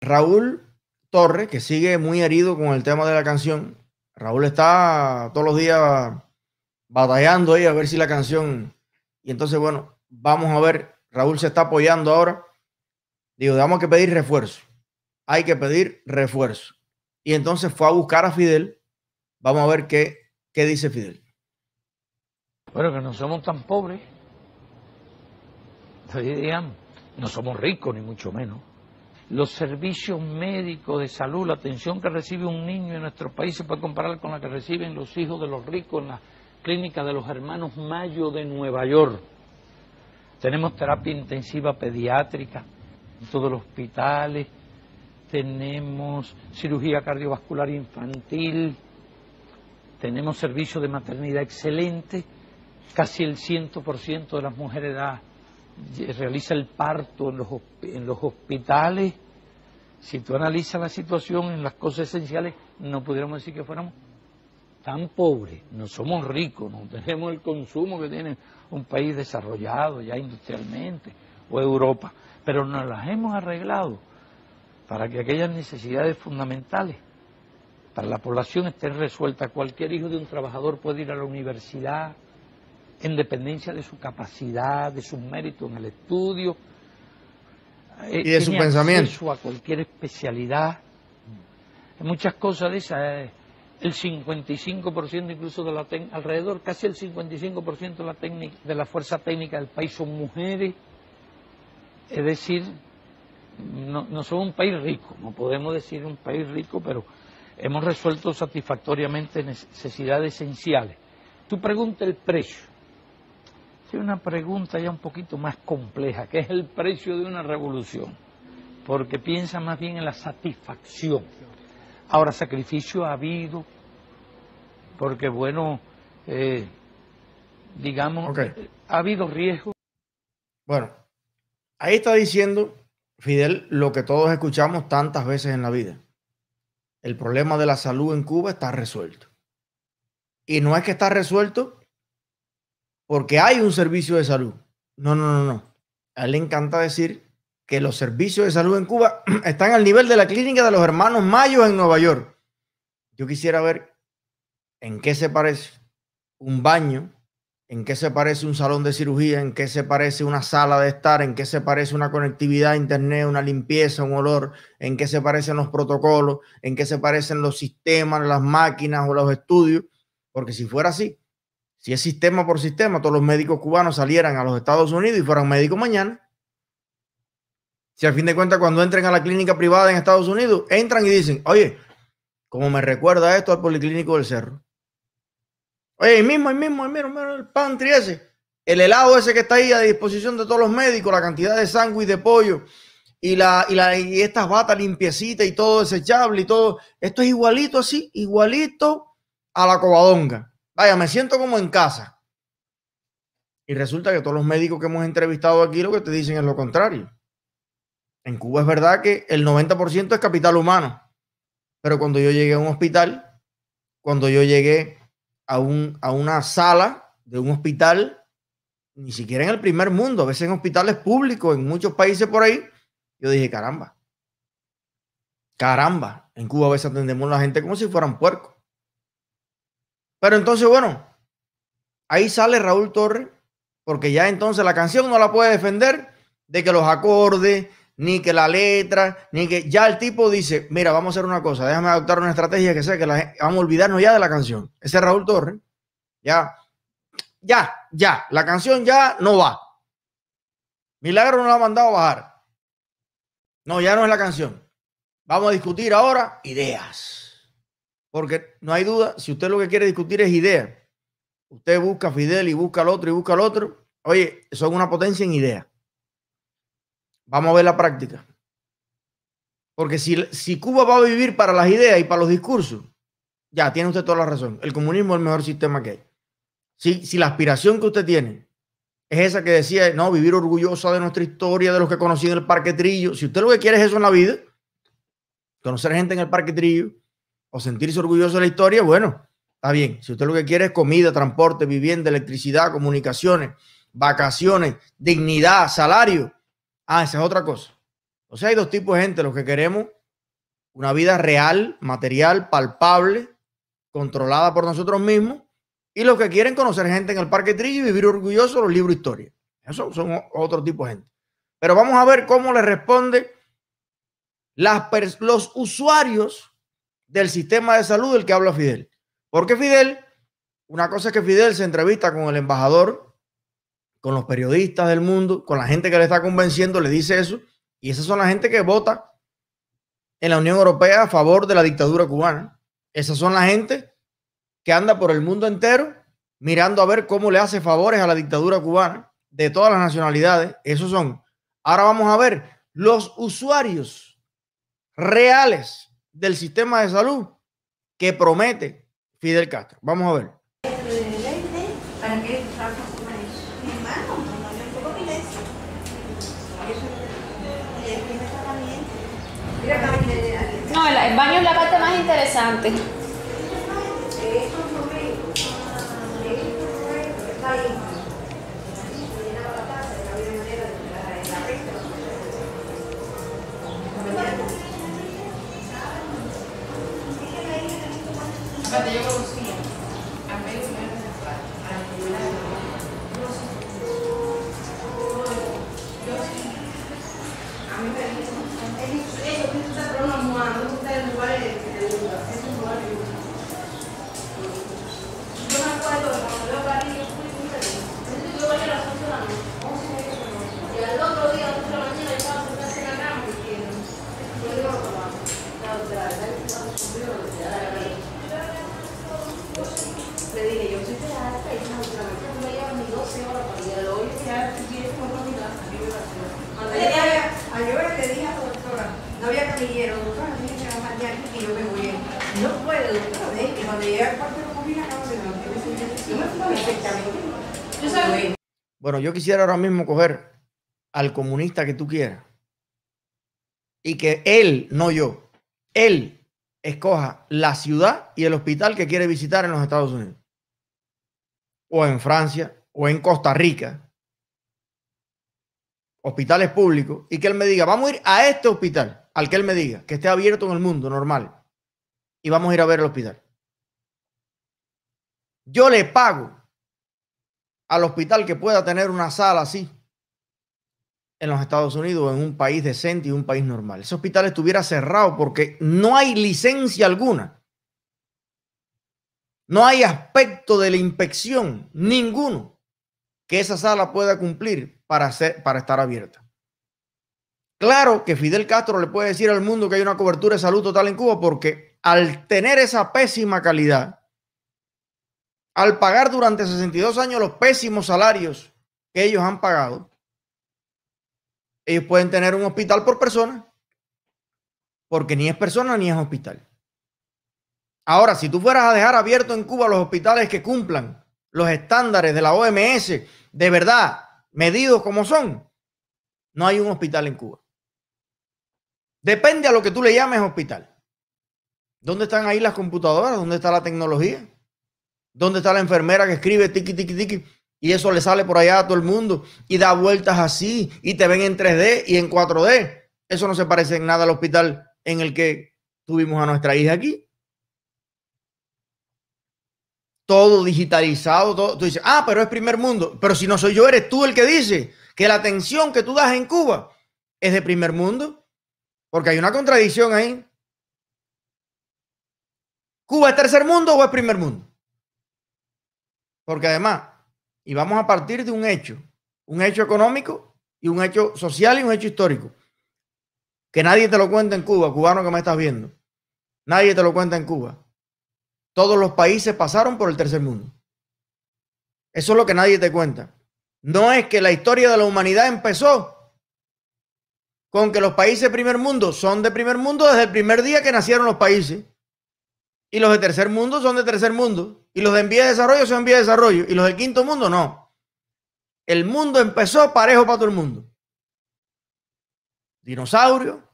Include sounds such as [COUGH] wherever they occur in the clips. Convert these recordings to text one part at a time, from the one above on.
Raúl Torres, que sigue muy herido con el tema de la canción. Raúl está todos los días batallando ahí a ver si la canción. Y entonces, bueno, vamos a ver. Raúl se está apoyando ahora. Digo, tenemos que pedir refuerzo. Hay que pedir refuerzo. Y entonces fue a buscar a Fidel. Vamos a ver qué, qué dice Fidel. Bueno, que no somos tan pobres. No somos ricos, ni mucho menos. Los servicios médicos de salud, la atención que recibe un niño en nuestro país se puede comparar con la que reciben los hijos de los ricos en la clínica de los hermanos Mayo de Nueva York. Tenemos terapia intensiva pediátrica en todos los hospitales, tenemos cirugía cardiovascular infantil, tenemos servicio de maternidad excelente, casi el 100% de las mujeres da, realiza el parto en los hospitales. Si tú analizas la situación en las cosas esenciales, no pudiéramos decir que fuéramos tan pobres, no somos ricos, no tenemos el consumo que tiene un país desarrollado ya industrialmente o Europa, pero nos las hemos arreglado para que aquellas necesidades fundamentales para la población estén resueltas. Cualquier hijo de un trabajador puede ir a la universidad en dependencia de su capacidad, de sus méritos en el estudio. Eh, y de su pensamiento. a cualquier especialidad. Muchas cosas de esas. Eh, el 55% incluso de la alrededor, casi el 55% de la, de la fuerza técnica del país son mujeres. Es decir, no, no somos un país rico, no podemos decir un país rico, pero hemos resuelto satisfactoriamente necesidades esenciales. Tú preguntas el precio. Es una pregunta ya un poquito más compleja, que es el precio de una revolución, porque piensa más bien en la satisfacción. Ahora, sacrificio ha habido, porque bueno, eh, digamos, ha habido riesgo. Bueno, ahí está diciendo Fidel, lo que todos escuchamos tantas veces en la vida. El problema de la salud en Cuba está resuelto. Y no es que está resuelto porque hay un servicio de salud. No, no, no, no. A él le encanta decir que los servicios de salud en Cuba [CLEARS THROAT] están al nivel de la clínica de los hermanos Mayos en Nueva York. Yo quisiera ver en qué se parece un baño ¿En qué se parece un salón de cirugía? ¿En qué se parece una sala de estar? ¿En qué se parece una conectividad a Internet, una limpieza, un olor? ¿En qué se parecen los protocolos? ¿En qué se parecen los sistemas, las máquinas o los estudios? Porque si fuera así, si es sistema por sistema, todos los médicos cubanos salieran a los Estados Unidos y fueran médicos mañana. Si al fin de cuentas cuando entren a la clínica privada en Estados Unidos, entran y dicen, oye, como me recuerda esto al Policlínico del Cerro. Oye, el mismo, el mismo, el mismo, el pantry ese, el helado ese que está ahí a disposición de todos los médicos, la cantidad de sándwich de pollo y, la, y, la, y estas batas limpiecitas y todo desechable y todo. Esto es igualito así, igualito a la cobadonga. Vaya, me siento como en casa. Y resulta que todos los médicos que hemos entrevistado aquí lo que te dicen es lo contrario. En Cuba es verdad que el 90% es capital humano. Pero cuando yo llegué a un hospital, cuando yo llegué a, un, a una sala de un hospital, ni siquiera en el primer mundo, a veces en hospitales públicos, en muchos países por ahí, yo dije, caramba, caramba, en Cuba a veces atendemos a la gente como si fueran puercos. Pero entonces, bueno, ahí sale Raúl Torres, porque ya entonces la canción no la puede defender de que los acordes, ni que la letra, ni que ya el tipo dice, mira, vamos a hacer una cosa, déjame adoptar una estrategia que sea que la, vamos a olvidarnos ya de la canción. Ese es Raúl Torres, ya, ya, ya, la canción ya no va. Milagro no la ha mandado a bajar. No, ya no es la canción. Vamos a discutir ahora ideas. Porque no hay duda, si usted lo que quiere discutir es ideas, usted busca Fidel y busca al otro y busca al otro, oye, son una potencia en ideas. Vamos a ver la práctica. Porque si, si Cuba va a vivir para las ideas y para los discursos, ya tiene usted toda la razón. El comunismo es el mejor sistema que hay. Si, si la aspiración que usted tiene es esa que decía, no, vivir orgullosa de nuestra historia, de los que conocí en el Parque Trillo, si usted lo que quiere es eso en la vida, conocer gente en el Parque Trillo o sentirse orgulloso de la historia, bueno, está bien. Si usted lo que quiere es comida, transporte, vivienda, electricidad, comunicaciones, vacaciones, dignidad, salario, Ah, esa es otra cosa. O sea, hay dos tipos de gente, los que queremos una vida real, material, palpable, controlada por nosotros mismos, y los que quieren conocer gente en el Parque Trillo y vivir orgullosos los libros historia. Esos son otro tipo de gente. Pero vamos a ver cómo le responde las, los usuarios del sistema de salud del que habla Fidel. Porque Fidel, una cosa es que Fidel se entrevista con el embajador, con los periodistas del mundo, con la gente que le está convenciendo, le dice eso, y esas son la gente que vota en la Unión Europea a favor de la dictadura cubana. Esas son la gente que anda por el mundo entero mirando a ver cómo le hace favores a la dictadura cubana de todas las nacionalidades. Esos son. Ahora vamos a ver los usuarios reales del sistema de salud que promete Fidel Castro. Vamos a ver. No, el baño es la parte más interesante. Graças a Bueno, yo quisiera ahora mismo coger al comunista que tú quieras y que él, no yo, él escoja la ciudad y el hospital que quiere visitar en los Estados Unidos, o en Francia, o en Costa Rica, hospitales públicos, y que él me diga, vamos a ir a este hospital, al que él me diga, que esté abierto en el mundo normal, y vamos a ir a ver el hospital. Yo le pago al hospital que pueda tener una sala así en los Estados Unidos, en un país decente y un país normal. Ese hospital estuviera cerrado porque no hay licencia alguna. No hay aspecto de la inspección, ninguno, que esa sala pueda cumplir para, ser, para estar abierta. Claro que Fidel Castro le puede decir al mundo que hay una cobertura de salud total en Cuba porque al tener esa pésima calidad, al pagar durante 62 años los pésimos salarios que ellos han pagado, ellos pueden tener un hospital por persona, porque ni es persona ni es hospital. Ahora, si tú fueras a dejar abierto en Cuba los hospitales que cumplan los estándares de la OMS, de verdad, medidos como son, no hay un hospital en Cuba. Depende a lo que tú le llames hospital. ¿Dónde están ahí las computadoras? ¿Dónde está la tecnología? ¿Dónde está la enfermera que escribe tiki, tiki, tiki? Y eso le sale por allá a todo el mundo y da vueltas así y te ven en 3D y en 4D. Eso no se parece en nada al hospital en el que tuvimos a nuestra hija aquí. Todo digitalizado, todo. Tú dices, ah, pero es primer mundo. Pero si no soy yo, eres tú el que dice que la atención que tú das en Cuba es de primer mundo. Porque hay una contradicción ahí. ¿Cuba es tercer mundo o es primer mundo? Porque además, y vamos a partir de un hecho, un hecho económico y un hecho social y un hecho histórico, que nadie te lo cuenta en Cuba, cubano que me estás viendo. Nadie te lo cuenta en Cuba. Todos los países pasaron por el tercer mundo. Eso es lo que nadie te cuenta. No es que la historia de la humanidad empezó con que los países primer mundo son de primer mundo desde el primer día que nacieron los países. Y los de tercer mundo son de tercer mundo. Y los de en vía de desarrollo son en vía de desarrollo. Y los del quinto mundo no. El mundo empezó parejo para todo el mundo. Dinosaurio.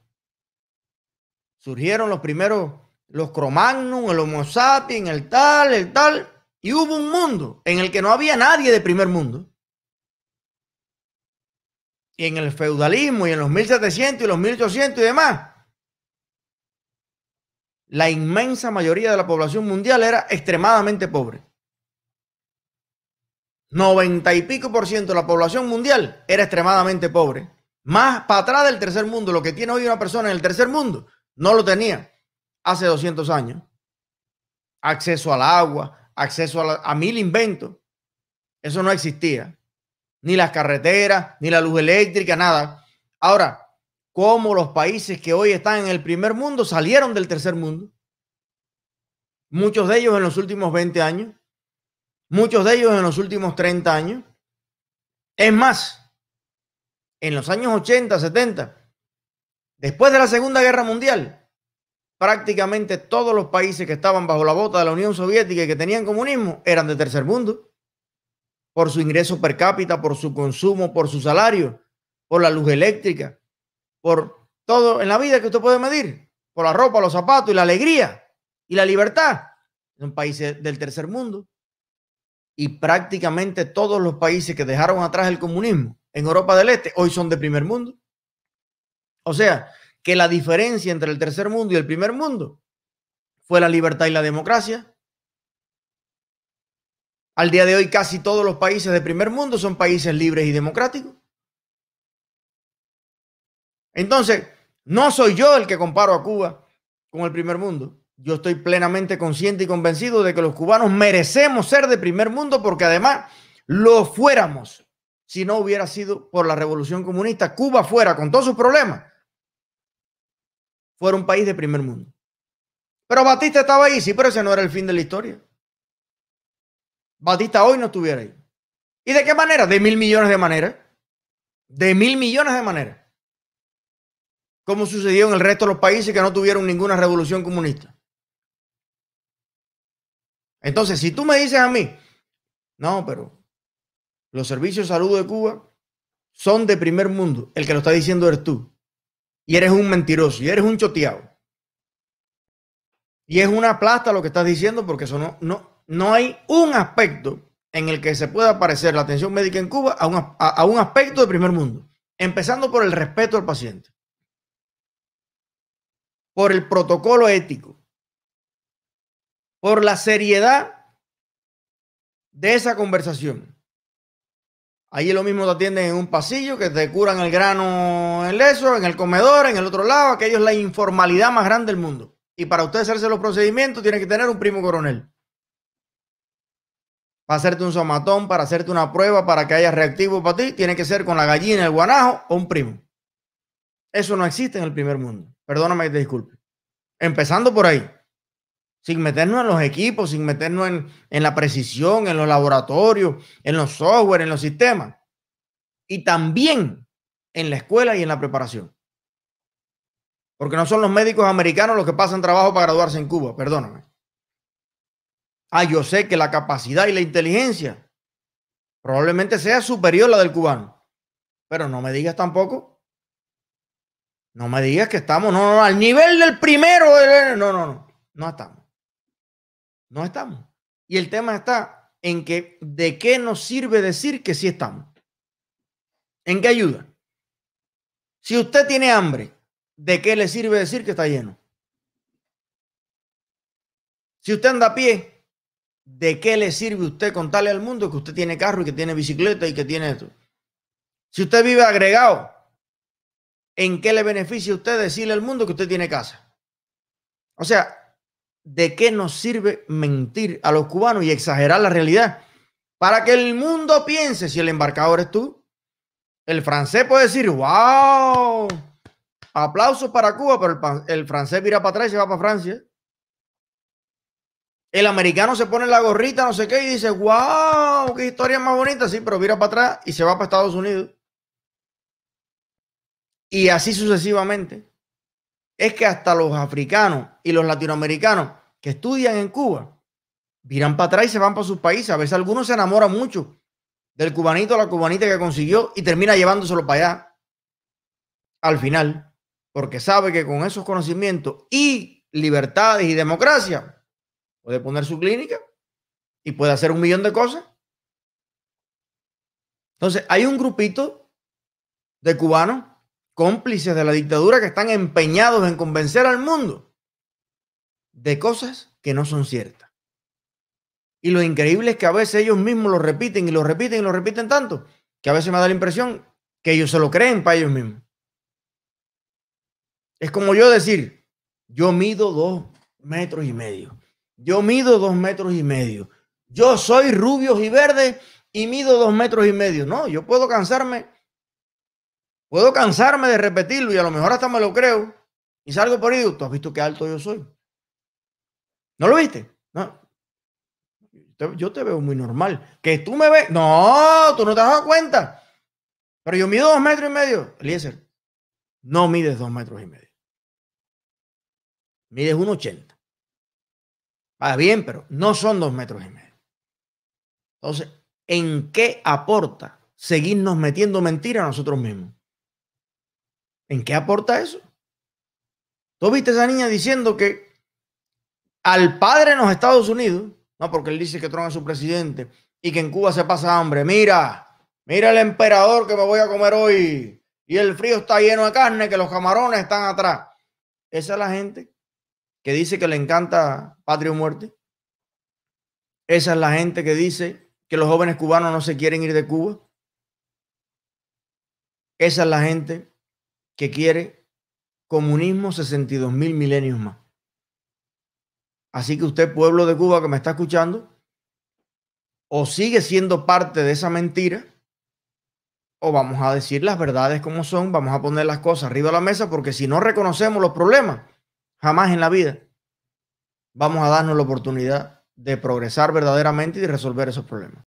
Surgieron los primeros, los Cromagnum, el Homo sapiens, el tal, el tal. Y hubo un mundo en el que no había nadie de primer mundo. y en el feudalismo y en los 1700 y los 1800 y demás, la inmensa mayoría de la población mundial era extremadamente pobre. 90 y pico por ciento de la población mundial era extremadamente pobre. Más para atrás del tercer mundo, lo que tiene hoy una persona en el tercer mundo, no lo tenía hace 200 años. Acceso al agua, acceso a, mil inventos. Eso no existía. Ni las carreteras, ni la luz eléctrica, nada. Ahora, ¿cómo los países que hoy están en el primer mundo salieron del tercer mundo? Muchos de ellos en los últimos 20 años muchos de ellos en los últimos 30 años. Es más, en los años 80, 70, después de la Segunda Guerra Mundial, prácticamente todos los países que estaban bajo la bota de la Unión Soviética y que tenían comunismo eran de tercer mundo, por su ingreso per cápita, por su consumo, por su salario, por la luz eléctrica, por todo en la vida que usted puede medir, por la ropa, los zapatos y la alegría y la libertad. Son países del tercer mundo y prácticamente todos los países que dejaron atrás el comunismo en Europa del Este hoy son de primer mundo. O sea, que la diferencia entre el tercer mundo y el primer mundo fue la libertad y la democracia. Al día de hoy casi todos los países de primer mundo son países libres y democráticos. Entonces, no soy yo el que comparo a Cuba con el primer mundo yo estoy plenamente consciente y convencido de que los cubanos merecemos ser de primer mundo porque además lo fuéramos si no hubiera sido por la revolución comunista. Cuba fuera, con todos sus problemas, fuera un país de primer mundo. Pero Batista estaba ahí, sí, pero ese no era el fin de la historia. Batista hoy no estuviera ahí. ¿Y de qué manera? De mil millones de maneras. De mil millones de maneras. Como sucedió en el resto de los países que no tuvieron ninguna revolución comunista. Entonces, si tú me dices a mí, no, pero los servicios de salud de Cuba son de primer mundo, el que lo está diciendo eres tú. Y eres un mentiroso, y eres un choteado. Y es una plasta lo que estás diciendo, porque eso no, no, no hay un aspecto en el que se pueda parecer la atención médica en Cuba a un, a un aspecto de primer mundo. Empezando por el respeto al paciente, por el protocolo ético, por la seriedad de esa conversación. Allí lo mismo te atienden en un pasillo, que te curan el grano en eso, en el comedor, en el otro lado. Aquello es la informalidad más grande del mundo. Y para usted hacerse los procedimientos, tiene que tener un primo coronel. Para hacerte un somatón, para hacerte una prueba, para que haya reactivo para ti, tiene que ser con la gallina, el guanajo o un primo. Eso no existe en el primer mundo. Perdóname y te disculpe. Empezando por ahí sin meternos en los equipos, sin meternos en, la precisión, en los laboratorios, en los software, en los sistemas. Y también en la escuela y en la preparación. Porque no son los médicos americanos los que pasan trabajo para graduarse en Cuba, perdóname. Ah, yo sé que la capacidad y la inteligencia probablemente sea superior a la del cubano. Pero no me digas tampoco. No me digas que estamos, no, no, al nivel del primero. No, no, no, no estamos. No estamos. Y el tema está en que de qué nos sirve decir que sí estamos. ¿En qué ayuda? Si usted tiene hambre, ¿de qué le sirve decir que está lleno? Si usted anda a pie, ¿de qué le sirve usted contarle al mundo que usted tiene carro y que tiene bicicleta y que tiene esto? Si usted vive agregado, ¿en qué le beneficia usted decirle al mundo que usted tiene casa? O sea, ¿de qué nos sirve mentir a los cubanos y exagerar la realidad? Para que el mundo piense si el embarcador es tú. El francés puede decir, wow, aplausos para Cuba, pero el, francés mira para atrás y se va para Francia. El americano se pone la gorrita, no sé qué, y dice, wow, qué historia más bonita, sí, pero mira para atrás y se va para Estados Unidos. Y así sucesivamente es que hasta los africanos y los latinoamericanos que estudian en Cuba miran para atrás y se van para sus países. A veces algunos se enamoran mucho del cubanito o la cubanita que consiguió y termina llevándoselo para allá al final, porque sabe que con esos conocimientos y libertades y democracia puede poner su clínica y puede hacer un millón de cosas. Entonces, hay un grupito de cubanos cómplices de la dictadura que están empeñados en convencer al mundo de cosas que no son ciertas. Y lo increíble es que a veces ellos mismos lo repiten y lo repiten y lo repiten tanto que a veces me da la impresión que ellos se lo creen para ellos mismos. Es como yo decir, yo mido dos metros y medio. Yo mido dos metros y medio. Yo soy rubio y verde y mido dos metros y medio. No, yo puedo cansarme. Puedo cansarme de repetirlo y a lo mejor hasta me lo creo. Y salgo por ahí. ¿Tú has visto qué alto yo soy? ¿No lo viste? Yo te veo muy normal. Que tú me ves. No, tú no te has dado cuenta. Pero yo mido dos metros y medio. Eliezer, no mides dos metros y medio. Mides un ochenta. Va bien, pero no son dos metros y medio. Entonces, ¿en qué aporta seguirnos metiendo mentiras a nosotros mismos? ¿En qué aporta eso? ¿Tú viste a esa niña diciendo que al padre en los Estados Unidos, no porque él dice que Trump es su presidente y que en Cuba se pasa hambre, mira, mira el emperador que me voy a comer hoy y el frío está lleno de carne, que los camarones están atrás. Esa es la gente que dice que le encanta patria o muerte. Esa es la gente que dice que los jóvenes cubanos no se quieren ir de Cuba. Esa es la gente que quiere comunismo 62 mil milenios más. Así que usted, pueblo de Cuba que me está escuchando, o sigue siendo parte de esa mentira, o vamos a decir las verdades como son, vamos a poner las cosas arriba de la mesa, porque si no reconocemos los problemas, jamás en la vida vamos a darnos la oportunidad de progresar verdaderamente y de resolver esos problemas.